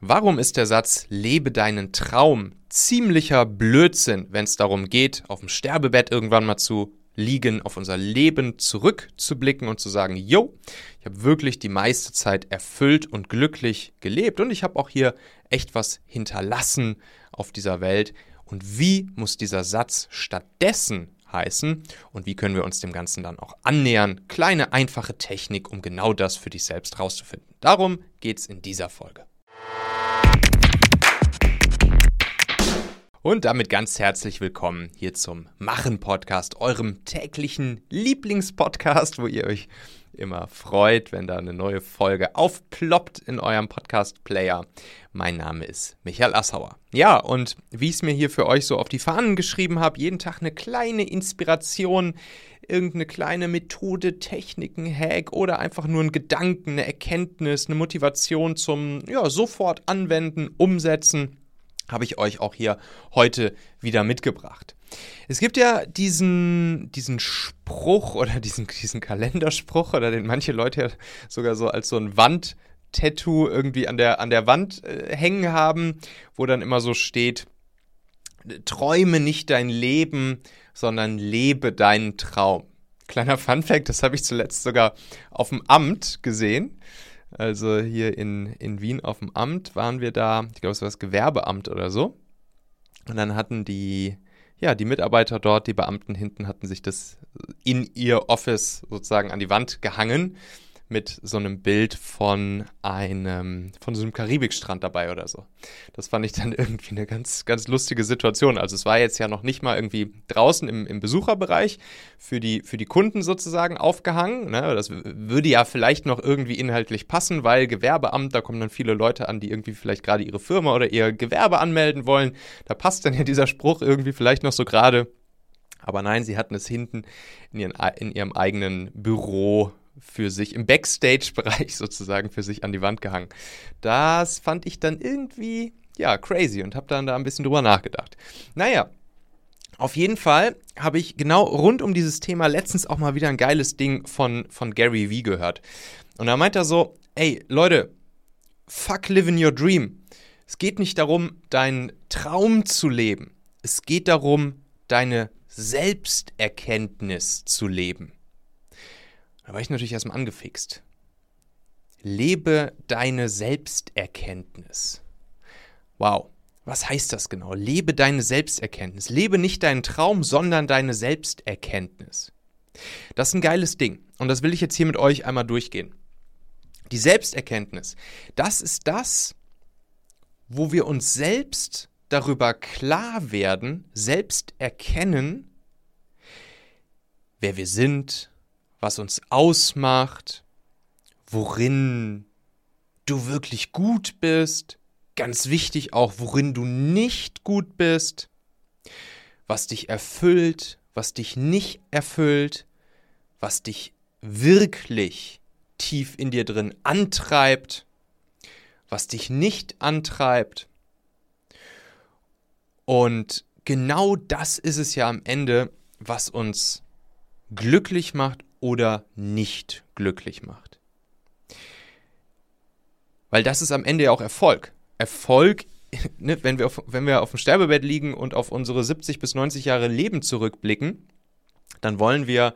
Warum ist der Satz Lebe deinen Traum ziemlicher Blödsinn, wenn es darum geht, auf dem Sterbebett irgendwann mal zu liegen, auf unser Leben zurückzublicken und zu sagen, yo, ich habe wirklich die meiste Zeit erfüllt und glücklich gelebt und ich habe auch hier echt was hinterlassen auf dieser Welt. Und wie muss dieser Satz stattdessen heißen und wie können wir uns dem Ganzen dann auch annähern? Kleine, einfache Technik, um genau das für dich selbst rauszufinden. Darum geht es in dieser Folge. Und damit ganz herzlich willkommen hier zum Machen-Podcast, eurem täglichen Lieblingspodcast, wo ihr euch immer freut, wenn da eine neue Folge aufploppt in eurem Podcast-Player. Mein Name ist Michael Assauer. Ja, und wie ich es mir hier für euch so auf die Fahnen geschrieben habe, jeden Tag eine kleine Inspiration, irgendeine kleine Methode, Techniken, Hack oder einfach nur ein Gedanken, eine Erkenntnis, eine Motivation zum ja, sofort anwenden, umsetzen habe ich euch auch hier heute wieder mitgebracht. Es gibt ja diesen, diesen Spruch oder diesen, diesen Kalenderspruch oder den manche Leute ja sogar so als so ein Wandtattoo irgendwie an der, an der Wand äh, hängen haben, wo dann immer so steht, träume nicht dein Leben, sondern lebe deinen Traum. Kleiner Funfact, das habe ich zuletzt sogar auf dem Amt gesehen. Also hier in, in Wien auf dem Amt waren wir da, ich glaube, es war das Gewerbeamt oder so. Und dann hatten die, ja, die Mitarbeiter dort, die Beamten hinten, hatten sich das in ihr Office sozusagen an die Wand gehangen mit so einem Bild von einem, von so einem Karibikstrand dabei oder so. Das fand ich dann irgendwie eine ganz, ganz lustige Situation. Also es war jetzt ja noch nicht mal irgendwie draußen im, im Besucherbereich für die, für die Kunden sozusagen aufgehangen. Ne? Das würde ja vielleicht noch irgendwie inhaltlich passen, weil Gewerbeamt, da kommen dann viele Leute an, die irgendwie vielleicht gerade ihre Firma oder ihr Gewerbe anmelden wollen. Da passt dann ja dieser Spruch irgendwie vielleicht noch so gerade. Aber nein, sie hatten es hinten in, ihren, in ihrem eigenen Büro für sich, im Backstage-Bereich sozusagen für sich an die Wand gehangen. Das fand ich dann irgendwie, ja, crazy und habe dann da ein bisschen drüber nachgedacht. Naja, auf jeden Fall habe ich genau rund um dieses Thema letztens auch mal wieder ein geiles Ding von, von Gary Vee gehört. Und da meint er so, ey, Leute, fuck living your dream. Es geht nicht darum, deinen Traum zu leben. Es geht darum, deine Selbsterkenntnis zu leben. Da war ich natürlich erstmal angefixt. Lebe deine Selbsterkenntnis. Wow, was heißt das genau? Lebe deine Selbsterkenntnis. Lebe nicht deinen Traum, sondern deine Selbsterkenntnis. Das ist ein geiles Ding und das will ich jetzt hier mit euch einmal durchgehen. Die Selbsterkenntnis, das ist das, wo wir uns selbst darüber klar werden, selbst erkennen, wer wir sind, was uns ausmacht, worin du wirklich gut bist, ganz wichtig auch, worin du nicht gut bist, was dich erfüllt, was dich nicht erfüllt, was dich wirklich tief in dir drin antreibt, was dich nicht antreibt. Und genau das ist es ja am Ende, was uns glücklich macht oder nicht glücklich macht. Weil das ist am Ende ja auch Erfolg. Erfolg, ne, wenn, wir auf, wenn wir auf dem Sterbebett liegen und auf unsere 70 bis 90 Jahre Leben zurückblicken, dann wollen wir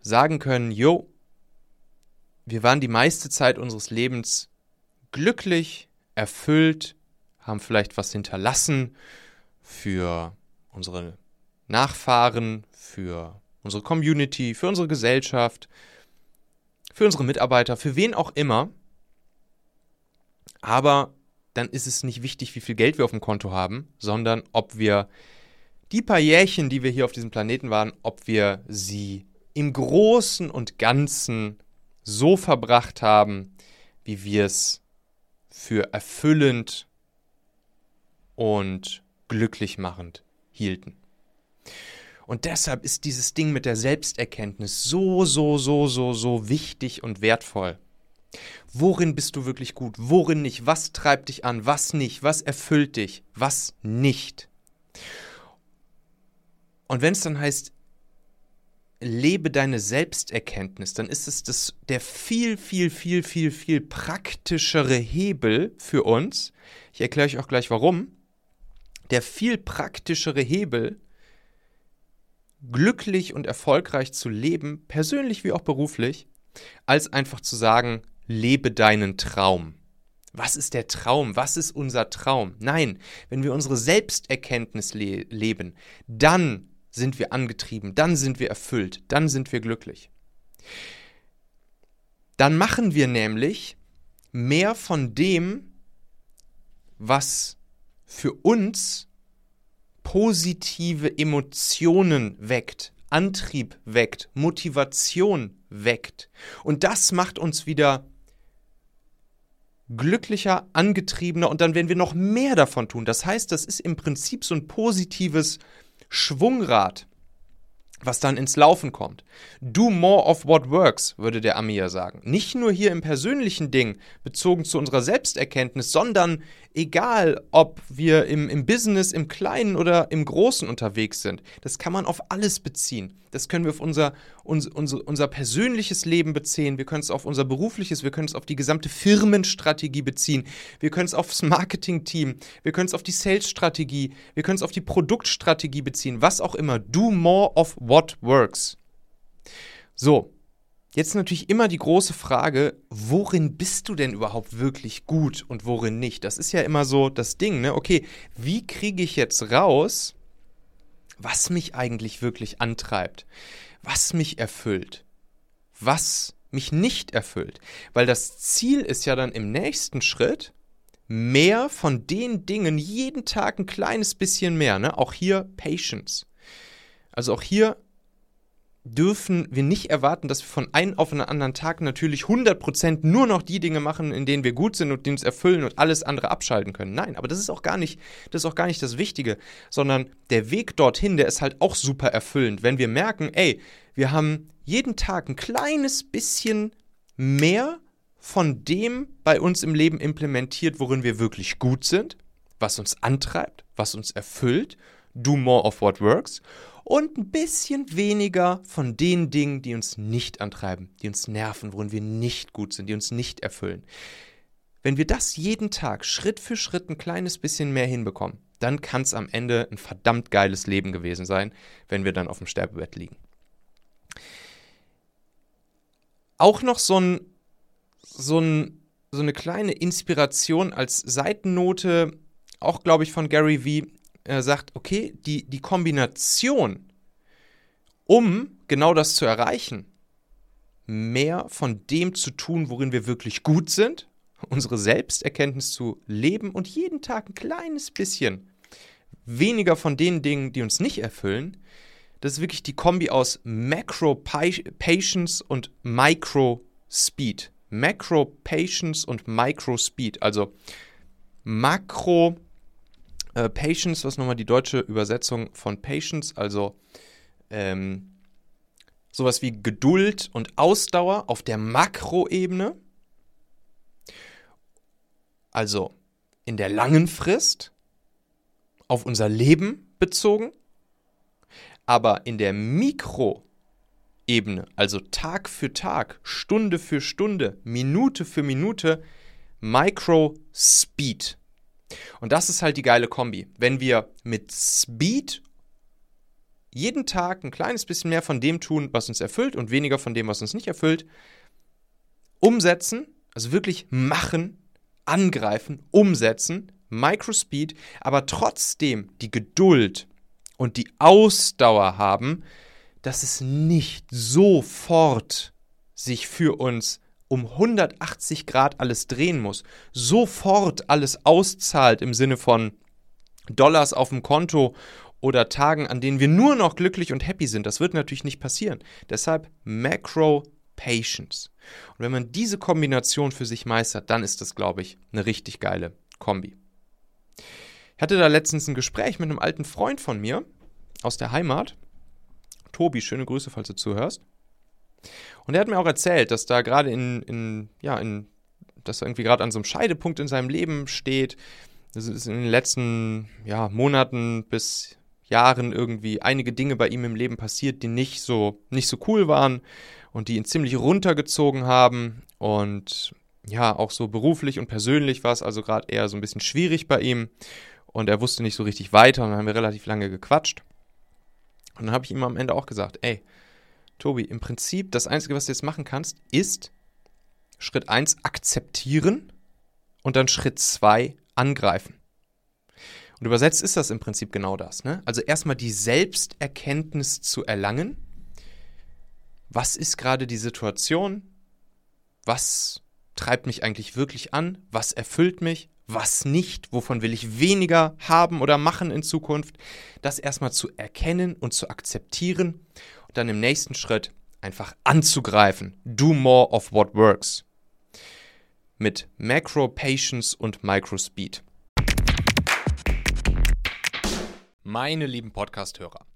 sagen können, jo, wir waren die meiste Zeit unseres Lebens glücklich, erfüllt, haben vielleicht was hinterlassen für unsere Nachfahren, für unsere Community, für unsere Gesellschaft, für unsere Mitarbeiter, für wen auch immer. Aber dann ist es nicht wichtig, wie viel Geld wir auf dem Konto haben, sondern ob wir die paar Jährchen, die wir hier auf diesem Planeten waren, ob wir sie im Großen und Ganzen so verbracht haben, wie wir es für erfüllend und glücklich machend hielten. Und deshalb ist dieses Ding mit der Selbsterkenntnis so, so, so, so, so wichtig und wertvoll. Worin bist du wirklich gut? Worin nicht? Was treibt dich an? Was nicht? Was erfüllt dich? Was nicht? Und wenn es dann heißt, lebe deine Selbsterkenntnis, dann ist es das, der viel, viel, viel, viel, viel praktischere Hebel für uns. Ich erkläre euch auch gleich warum. Der viel praktischere Hebel, glücklich und erfolgreich zu leben, persönlich wie auch beruflich, als einfach zu sagen, lebe deinen Traum. Was ist der Traum? Was ist unser Traum? Nein, wenn wir unsere Selbsterkenntnis le leben, dann sind wir angetrieben, dann sind wir erfüllt, dann sind wir glücklich. Dann machen wir nämlich mehr von dem, was für uns positive Emotionen weckt, Antrieb weckt, Motivation weckt. Und das macht uns wieder glücklicher, angetriebener und dann werden wir noch mehr davon tun. Das heißt, das ist im Prinzip so ein positives Schwungrad, was dann ins Laufen kommt. Do more of what works, würde der Amir sagen. Nicht nur hier im persönlichen Ding, bezogen zu unserer Selbsterkenntnis, sondern egal, ob wir im, im Business, im Kleinen oder im Großen unterwegs sind. Das kann man auf alles beziehen. Das können wir auf unser, unser, unser, unser persönliches Leben beziehen. Wir können es auf unser berufliches, wir können es auf die gesamte Firmenstrategie beziehen. Wir können es aufs Marketing-Team, wir können es auf die Sales-Strategie, wir können es auf die Produktstrategie beziehen. Was auch immer. Do more of what works. So, Jetzt natürlich immer die große Frage, worin bist du denn überhaupt wirklich gut und worin nicht? Das ist ja immer so das Ding, ne? Okay, wie kriege ich jetzt raus, was mich eigentlich wirklich antreibt? Was mich erfüllt? Was mich nicht erfüllt? Weil das Ziel ist ja dann im nächsten Schritt, mehr von den Dingen, jeden Tag ein kleines bisschen mehr, ne? Auch hier Patience. Also auch hier dürfen wir nicht erwarten, dass wir von einem auf einen anderen Tag natürlich 100% nur noch die Dinge machen, in denen wir gut sind und die uns erfüllen und alles andere abschalten können. Nein, aber das ist auch gar nicht, das ist auch gar nicht das Wichtige, sondern der Weg dorthin, der ist halt auch super erfüllend, wenn wir merken, ey, wir haben jeden Tag ein kleines bisschen mehr von dem bei uns im Leben implementiert, worin wir wirklich gut sind, was uns antreibt, was uns erfüllt, do more of what works und ein bisschen weniger von den Dingen, die uns nicht antreiben, die uns nerven, worin wir nicht gut sind, die uns nicht erfüllen. Wenn wir das jeden Tag Schritt für Schritt ein kleines bisschen mehr hinbekommen, dann kann es am Ende ein verdammt geiles Leben gewesen sein, wenn wir dann auf dem Sterbebett liegen. Auch noch so, ein, so, ein, so eine kleine Inspiration als Seitennote, auch glaube ich von Gary Vee, er sagt, okay, die, die Kombination, um genau das zu erreichen, mehr von dem zu tun, worin wir wirklich gut sind, unsere Selbsterkenntnis zu leben und jeden Tag ein kleines bisschen weniger von den Dingen, die uns nicht erfüllen, das ist wirklich die Kombi aus Macro Patience und Micro Speed. Macro Patience und Micro Speed. Also Makro äh, Patience, was nochmal die deutsche Übersetzung von Patience, also ähm, sowas wie Geduld und Ausdauer auf der Makroebene, also in der langen Frist, auf unser Leben bezogen, aber in der Mikroebene, also Tag für Tag, Stunde für Stunde, Minute für Minute, Micro Speed. Und das ist halt die geile Kombi. Wenn wir mit Speed jeden Tag ein kleines bisschen mehr von dem tun, was uns erfüllt und weniger von dem, was uns nicht erfüllt, umsetzen, also wirklich machen, angreifen, umsetzen, Microspeed, aber trotzdem die Geduld und die Ausdauer haben, dass es nicht sofort sich für uns um 180 Grad alles drehen muss, sofort alles auszahlt im Sinne von Dollars auf dem Konto oder Tagen, an denen wir nur noch glücklich und happy sind. Das wird natürlich nicht passieren. Deshalb Macro Patience. Und wenn man diese Kombination für sich meistert, dann ist das, glaube ich, eine richtig geile Kombi. Ich hatte da letztens ein Gespräch mit einem alten Freund von mir aus der Heimat. Tobi, schöne Grüße, falls du zuhörst. Und er hat mir auch erzählt, dass da gerade in, in, ja, in, dass er irgendwie gerade an so einem Scheidepunkt in seinem Leben steht. Das ist in den letzten ja, Monaten bis Jahren irgendwie einige Dinge bei ihm im Leben passiert, die nicht so, nicht so cool waren und die ihn ziemlich runtergezogen haben. Und ja, auch so beruflich und persönlich war es also gerade eher so ein bisschen schwierig bei ihm. Und er wusste nicht so richtig weiter und dann haben wir relativ lange gequatscht. Und dann habe ich ihm am Ende auch gesagt, ey, Tobi, im Prinzip das Einzige, was du jetzt machen kannst, ist Schritt 1 akzeptieren und dann Schritt 2 angreifen. Und übersetzt ist das im Prinzip genau das. Ne? Also erstmal die Selbsterkenntnis zu erlangen. Was ist gerade die Situation? Was treibt mich eigentlich wirklich an? Was erfüllt mich? Was nicht? Wovon will ich weniger haben oder machen in Zukunft? Das erstmal zu erkennen und zu akzeptieren dann im nächsten Schritt einfach anzugreifen. Do more of what works. Mit Macro Patience und Micro Speed. Meine lieben Podcast-Hörer,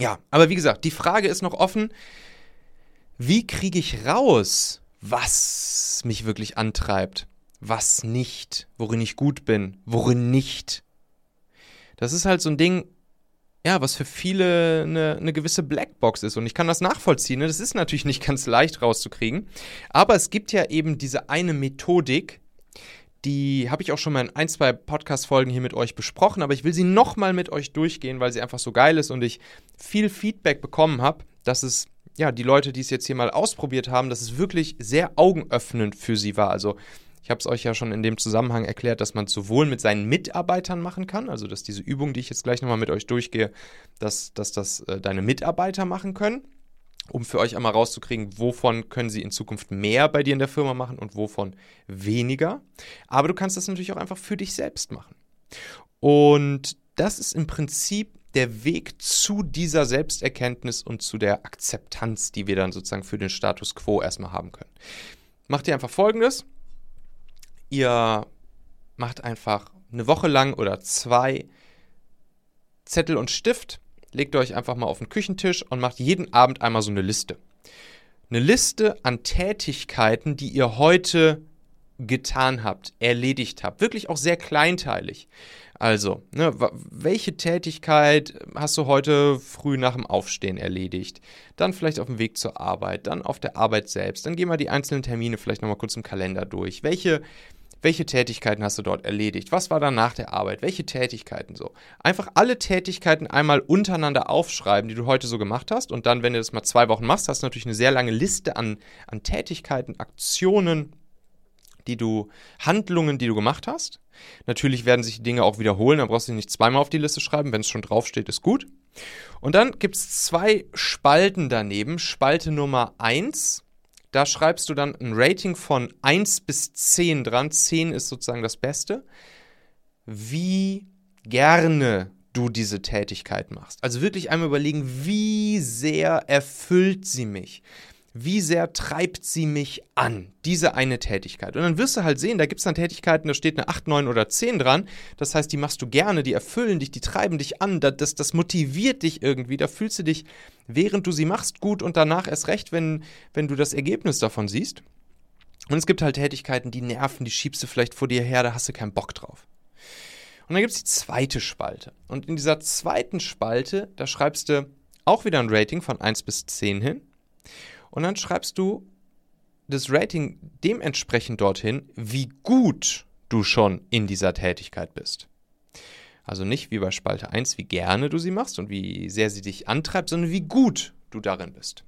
Ja, aber wie gesagt, die Frage ist noch offen, wie kriege ich raus, was mich wirklich antreibt, was nicht, worin ich gut bin, worin nicht. Das ist halt so ein Ding, ja, was für viele eine, eine gewisse Blackbox ist. Und ich kann das nachvollziehen. Ne? Das ist natürlich nicht ganz leicht rauszukriegen. Aber es gibt ja eben diese eine Methodik, die habe ich auch schon mal in ein, zwei Podcast-Folgen hier mit euch besprochen, aber ich will sie nochmal mit euch durchgehen, weil sie einfach so geil ist und ich viel Feedback bekommen habe, dass es, ja, die Leute, die es jetzt hier mal ausprobiert haben, dass es wirklich sehr augenöffnend für sie war. Also ich habe es euch ja schon in dem Zusammenhang erklärt, dass man es sowohl mit seinen Mitarbeitern machen kann, also dass diese Übung, die ich jetzt gleich nochmal mit euch durchgehe, dass, dass das äh, deine Mitarbeiter machen können um für euch einmal rauszukriegen, wovon können sie in Zukunft mehr bei dir in der Firma machen und wovon weniger. Aber du kannst das natürlich auch einfach für dich selbst machen. Und das ist im Prinzip der Weg zu dieser Selbsterkenntnis und zu der Akzeptanz, die wir dann sozusagen für den Status quo erstmal haben können. Macht ihr einfach folgendes. Ihr macht einfach eine Woche lang oder zwei Zettel und Stift legt euch einfach mal auf den Küchentisch und macht jeden Abend einmal so eine Liste. Eine Liste an Tätigkeiten, die ihr heute getan habt, erledigt habt. Wirklich auch sehr kleinteilig. Also, ne, welche Tätigkeit hast du heute früh nach dem Aufstehen erledigt? Dann vielleicht auf dem Weg zur Arbeit, dann auf der Arbeit selbst. Dann gehen wir die einzelnen Termine vielleicht nochmal kurz im Kalender durch. Welche welche Tätigkeiten hast du dort erledigt? Was war dann nach der Arbeit? Welche Tätigkeiten so? Einfach alle Tätigkeiten einmal untereinander aufschreiben, die du heute so gemacht hast. Und dann, wenn du das mal zwei Wochen machst, hast du natürlich eine sehr lange Liste an, an Tätigkeiten, Aktionen, die du, Handlungen, die du gemacht hast. Natürlich werden sich die Dinge auch wiederholen, da brauchst du nicht zweimal auf die Liste schreiben, wenn es schon draufsteht, ist gut. Und dann gibt es zwei Spalten daneben. Spalte Nummer 1 da schreibst du dann ein Rating von 1 bis 10 dran. 10 ist sozusagen das Beste. Wie gerne du diese Tätigkeit machst. Also wirklich einmal überlegen, wie sehr erfüllt sie mich wie sehr treibt sie mich an, diese eine Tätigkeit. Und dann wirst du halt sehen, da gibt es dann Tätigkeiten, da steht eine 8, 9 oder 10 dran. Das heißt, die machst du gerne, die erfüllen dich, die treiben dich an, das, das motiviert dich irgendwie, da fühlst du dich, während du sie machst, gut und danach erst recht, wenn, wenn du das Ergebnis davon siehst. Und es gibt halt Tätigkeiten, die nerven, die schiebst du vielleicht vor dir her, da hast du keinen Bock drauf. Und dann gibt es die zweite Spalte. Und in dieser zweiten Spalte, da schreibst du auch wieder ein Rating von 1 bis 10 hin. Und dann schreibst du das Rating dementsprechend dorthin, wie gut du schon in dieser Tätigkeit bist. Also nicht wie bei Spalte 1, wie gerne du sie machst und wie sehr sie dich antreibt, sondern wie gut du darin bist.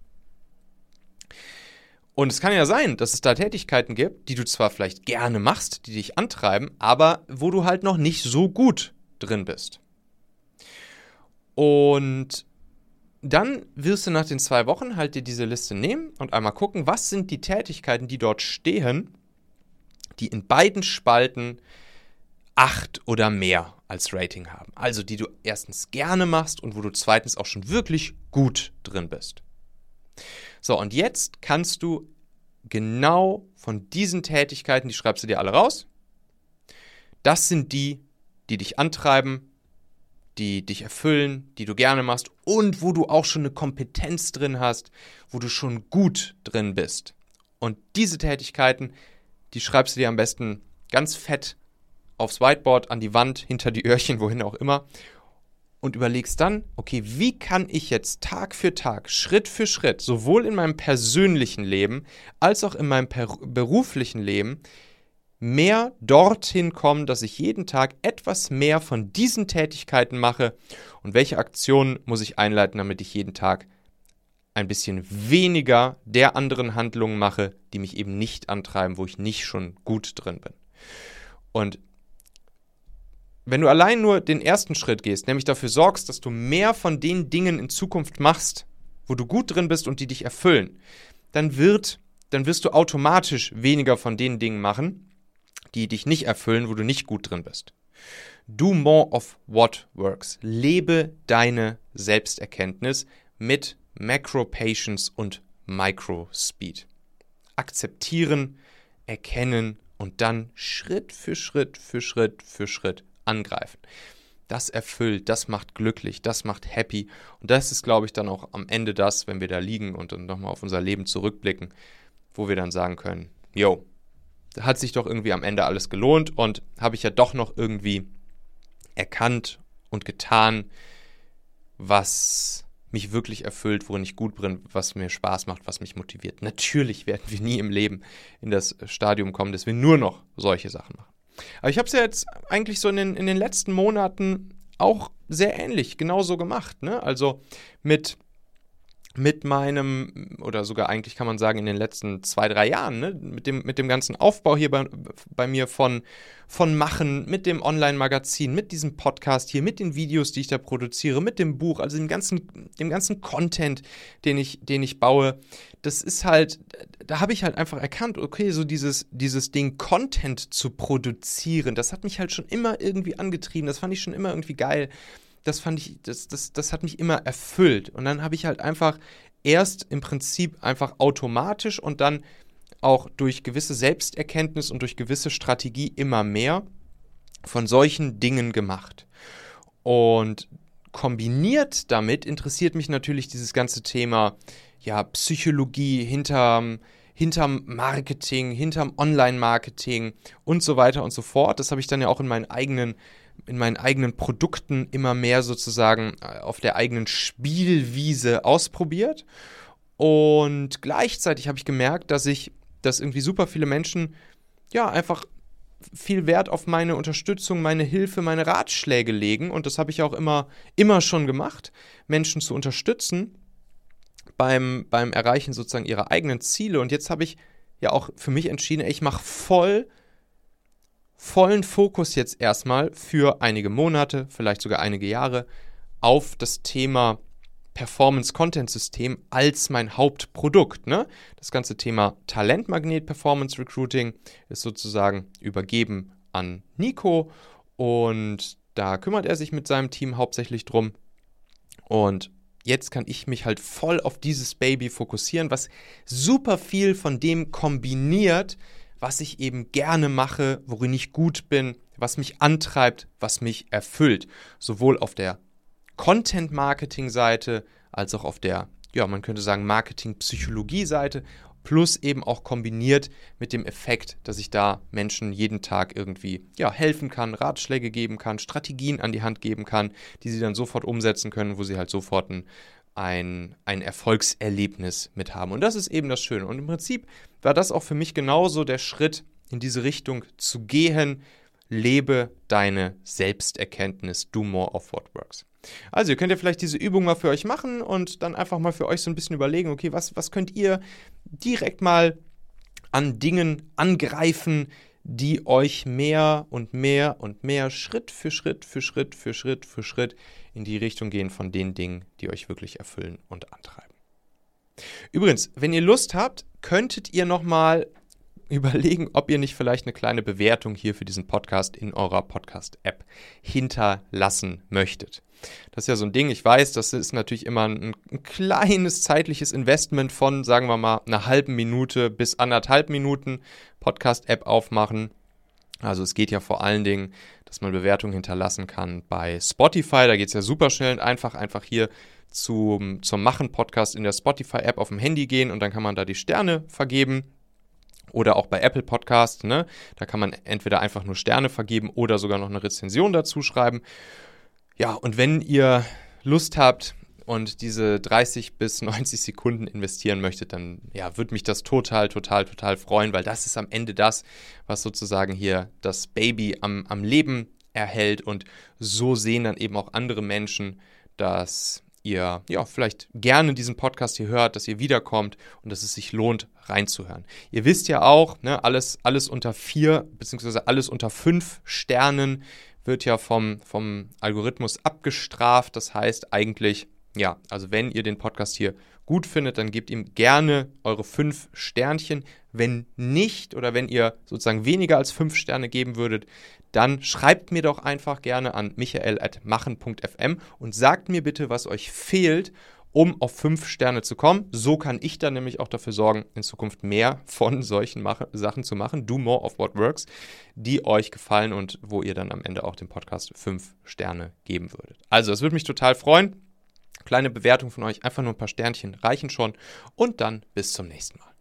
Und es kann ja sein, dass es da Tätigkeiten gibt, die du zwar vielleicht gerne machst, die dich antreiben, aber wo du halt noch nicht so gut drin bist. Und dann wirst du nach den zwei Wochen halt dir diese Liste nehmen und einmal gucken, was sind die Tätigkeiten, die dort stehen, die in beiden Spalten acht oder mehr als Rating haben. Also die du erstens gerne machst und wo du zweitens auch schon wirklich gut drin bist. So, und jetzt kannst du genau von diesen Tätigkeiten, die schreibst du dir alle raus. Das sind die, die dich antreiben, die dich erfüllen, die du gerne machst und wo du auch schon eine Kompetenz drin hast, wo du schon gut drin bist. Und diese Tätigkeiten, die schreibst du dir am besten ganz fett aufs Whiteboard, an die Wand, hinter die Öhrchen, wohin auch immer. Und überlegst dann, okay, wie kann ich jetzt Tag für Tag, Schritt für Schritt, sowohl in meinem persönlichen Leben als auch in meinem beruflichen Leben, mehr dorthin kommen, dass ich jeden Tag etwas mehr von diesen Tätigkeiten mache und welche Aktionen muss ich einleiten, damit ich jeden Tag ein bisschen weniger der anderen Handlungen mache, die mich eben nicht antreiben, wo ich nicht schon gut drin bin. Und wenn du allein nur den ersten Schritt gehst, nämlich dafür sorgst, dass du mehr von den Dingen in Zukunft machst, wo du gut drin bist und die dich erfüllen, dann wird, dann wirst du automatisch weniger von den Dingen machen, die dich nicht erfüllen, wo du nicht gut drin bist. Do more of what works. Lebe deine Selbsterkenntnis mit Macro-Patience und Micro-Speed. Akzeptieren, erkennen und dann Schritt für Schritt für Schritt für Schritt angreifen. Das erfüllt, das macht glücklich, das macht happy. Und das ist, glaube ich, dann auch am Ende das, wenn wir da liegen und dann nochmal auf unser Leben zurückblicken, wo wir dann sagen können, yo, hat sich doch irgendwie am Ende alles gelohnt und habe ich ja doch noch irgendwie erkannt und getan, was mich wirklich erfüllt, worin ich gut bin, was mir Spaß macht, was mich motiviert. Natürlich werden wir nie im Leben in das Stadium kommen, dass wir nur noch solche Sachen machen. Aber ich habe es ja jetzt eigentlich so in den, in den letzten Monaten auch sehr ähnlich, genauso gemacht. Ne? Also mit mit meinem, oder sogar eigentlich kann man sagen, in den letzten zwei, drei Jahren, ne, mit, dem, mit dem ganzen Aufbau hier bei, bei mir von, von Machen, mit dem Online-Magazin, mit diesem Podcast hier, mit den Videos, die ich da produziere, mit dem Buch, also dem ganzen, dem ganzen Content, den ich, den ich baue, das ist halt, da habe ich halt einfach erkannt, okay, so dieses, dieses Ding Content zu produzieren, das hat mich halt schon immer irgendwie angetrieben, das fand ich schon immer irgendwie geil das fand ich, das, das, das hat mich immer erfüllt. Und dann habe ich halt einfach erst im Prinzip einfach automatisch und dann auch durch gewisse Selbsterkenntnis und durch gewisse Strategie immer mehr von solchen Dingen gemacht. Und kombiniert damit interessiert mich natürlich dieses ganze Thema ja, Psychologie hinterm, hinterm Marketing, hinterm Online-Marketing und so weiter und so fort. Das habe ich dann ja auch in meinen eigenen in meinen eigenen Produkten immer mehr sozusagen äh, auf der eigenen Spielwiese ausprobiert. Und gleichzeitig habe ich gemerkt, dass ich, dass irgendwie super viele Menschen ja einfach viel Wert auf meine Unterstützung, meine Hilfe, meine Ratschläge legen. Und das habe ich auch immer, immer schon gemacht, Menschen zu unterstützen beim, beim Erreichen sozusagen ihrer eigenen Ziele. Und jetzt habe ich ja auch für mich entschieden, ich mache voll vollen Fokus jetzt erstmal für einige Monate, vielleicht sogar einige Jahre auf das Thema Performance Content System als mein Hauptprodukt. Ne? Das ganze Thema Talentmagnet Performance Recruiting ist sozusagen übergeben an Nico und da kümmert er sich mit seinem Team hauptsächlich drum. Und jetzt kann ich mich halt voll auf dieses Baby fokussieren, was super viel von dem kombiniert, was ich eben gerne mache, worin ich gut bin, was mich antreibt, was mich erfüllt. Sowohl auf der Content-Marketing-Seite als auch auf der, ja, man könnte sagen, Marketing-Psychologie-Seite, plus eben auch kombiniert mit dem Effekt, dass ich da Menschen jeden Tag irgendwie ja, helfen kann, Ratschläge geben kann, Strategien an die Hand geben kann, die sie dann sofort umsetzen können, wo sie halt sofort ein ein, ein Erfolgserlebnis mit haben. Und das ist eben das Schöne. Und im Prinzip war das auch für mich genauso der Schritt in diese Richtung zu gehen, lebe deine Selbsterkenntnis. Do more of what works. Also ihr könnt ja vielleicht diese Übung mal für euch machen und dann einfach mal für euch so ein bisschen überlegen, okay, was, was könnt ihr direkt mal an Dingen angreifen, die euch mehr und mehr und mehr Schritt für Schritt für Schritt für Schritt für Schritt in die Richtung gehen von den Dingen, die euch wirklich erfüllen und antreiben. Übrigens, wenn ihr Lust habt, könntet ihr noch mal überlegen, ob ihr nicht vielleicht eine kleine Bewertung hier für diesen Podcast in eurer Podcast-App hinterlassen möchtet. Das ist ja so ein Ding, ich weiß, das ist natürlich immer ein, ein kleines zeitliches Investment von, sagen wir mal, einer halben Minute bis anderthalb Minuten Podcast-App aufmachen. Also es geht ja vor allen Dingen, dass man Bewertungen hinterlassen kann bei Spotify. Da geht es ja super schnell und einfach, einfach hier zum, zum Machen-Podcast in der Spotify-App auf dem Handy gehen und dann kann man da die Sterne vergeben. Oder auch bei Apple Podcast, ne? Da kann man entweder einfach nur Sterne vergeben oder sogar noch eine Rezension dazu schreiben. Ja, und wenn ihr Lust habt und diese 30 bis 90 Sekunden investieren möchtet, dann ja, würde mich das total, total, total freuen, weil das ist am Ende das, was sozusagen hier das Baby am, am Leben erhält. Und so sehen dann eben auch andere Menschen, dass ihr ja vielleicht gerne diesen Podcast hier hört, dass ihr wiederkommt und dass es sich lohnt, reinzuhören. Ihr wisst ja auch, ne, alles, alles unter vier, beziehungsweise alles unter fünf Sternen wird ja vom, vom Algorithmus abgestraft. Das heißt eigentlich, ja, also wenn ihr den Podcast hier gut findet, dann gebt ihm gerne eure fünf Sternchen. Wenn nicht oder wenn ihr sozusagen weniger als fünf Sterne geben würdet, dann schreibt mir doch einfach gerne an michael.machen.fm und sagt mir bitte, was euch fehlt, um auf fünf Sterne zu kommen. So kann ich dann nämlich auch dafür sorgen, in Zukunft mehr von solchen Mach Sachen zu machen. Do more of what works, die euch gefallen und wo ihr dann am Ende auch dem Podcast fünf Sterne geben würdet. Also, es würde mich total freuen. Kleine Bewertung von euch, einfach nur ein paar Sternchen reichen schon. Und dann bis zum nächsten Mal.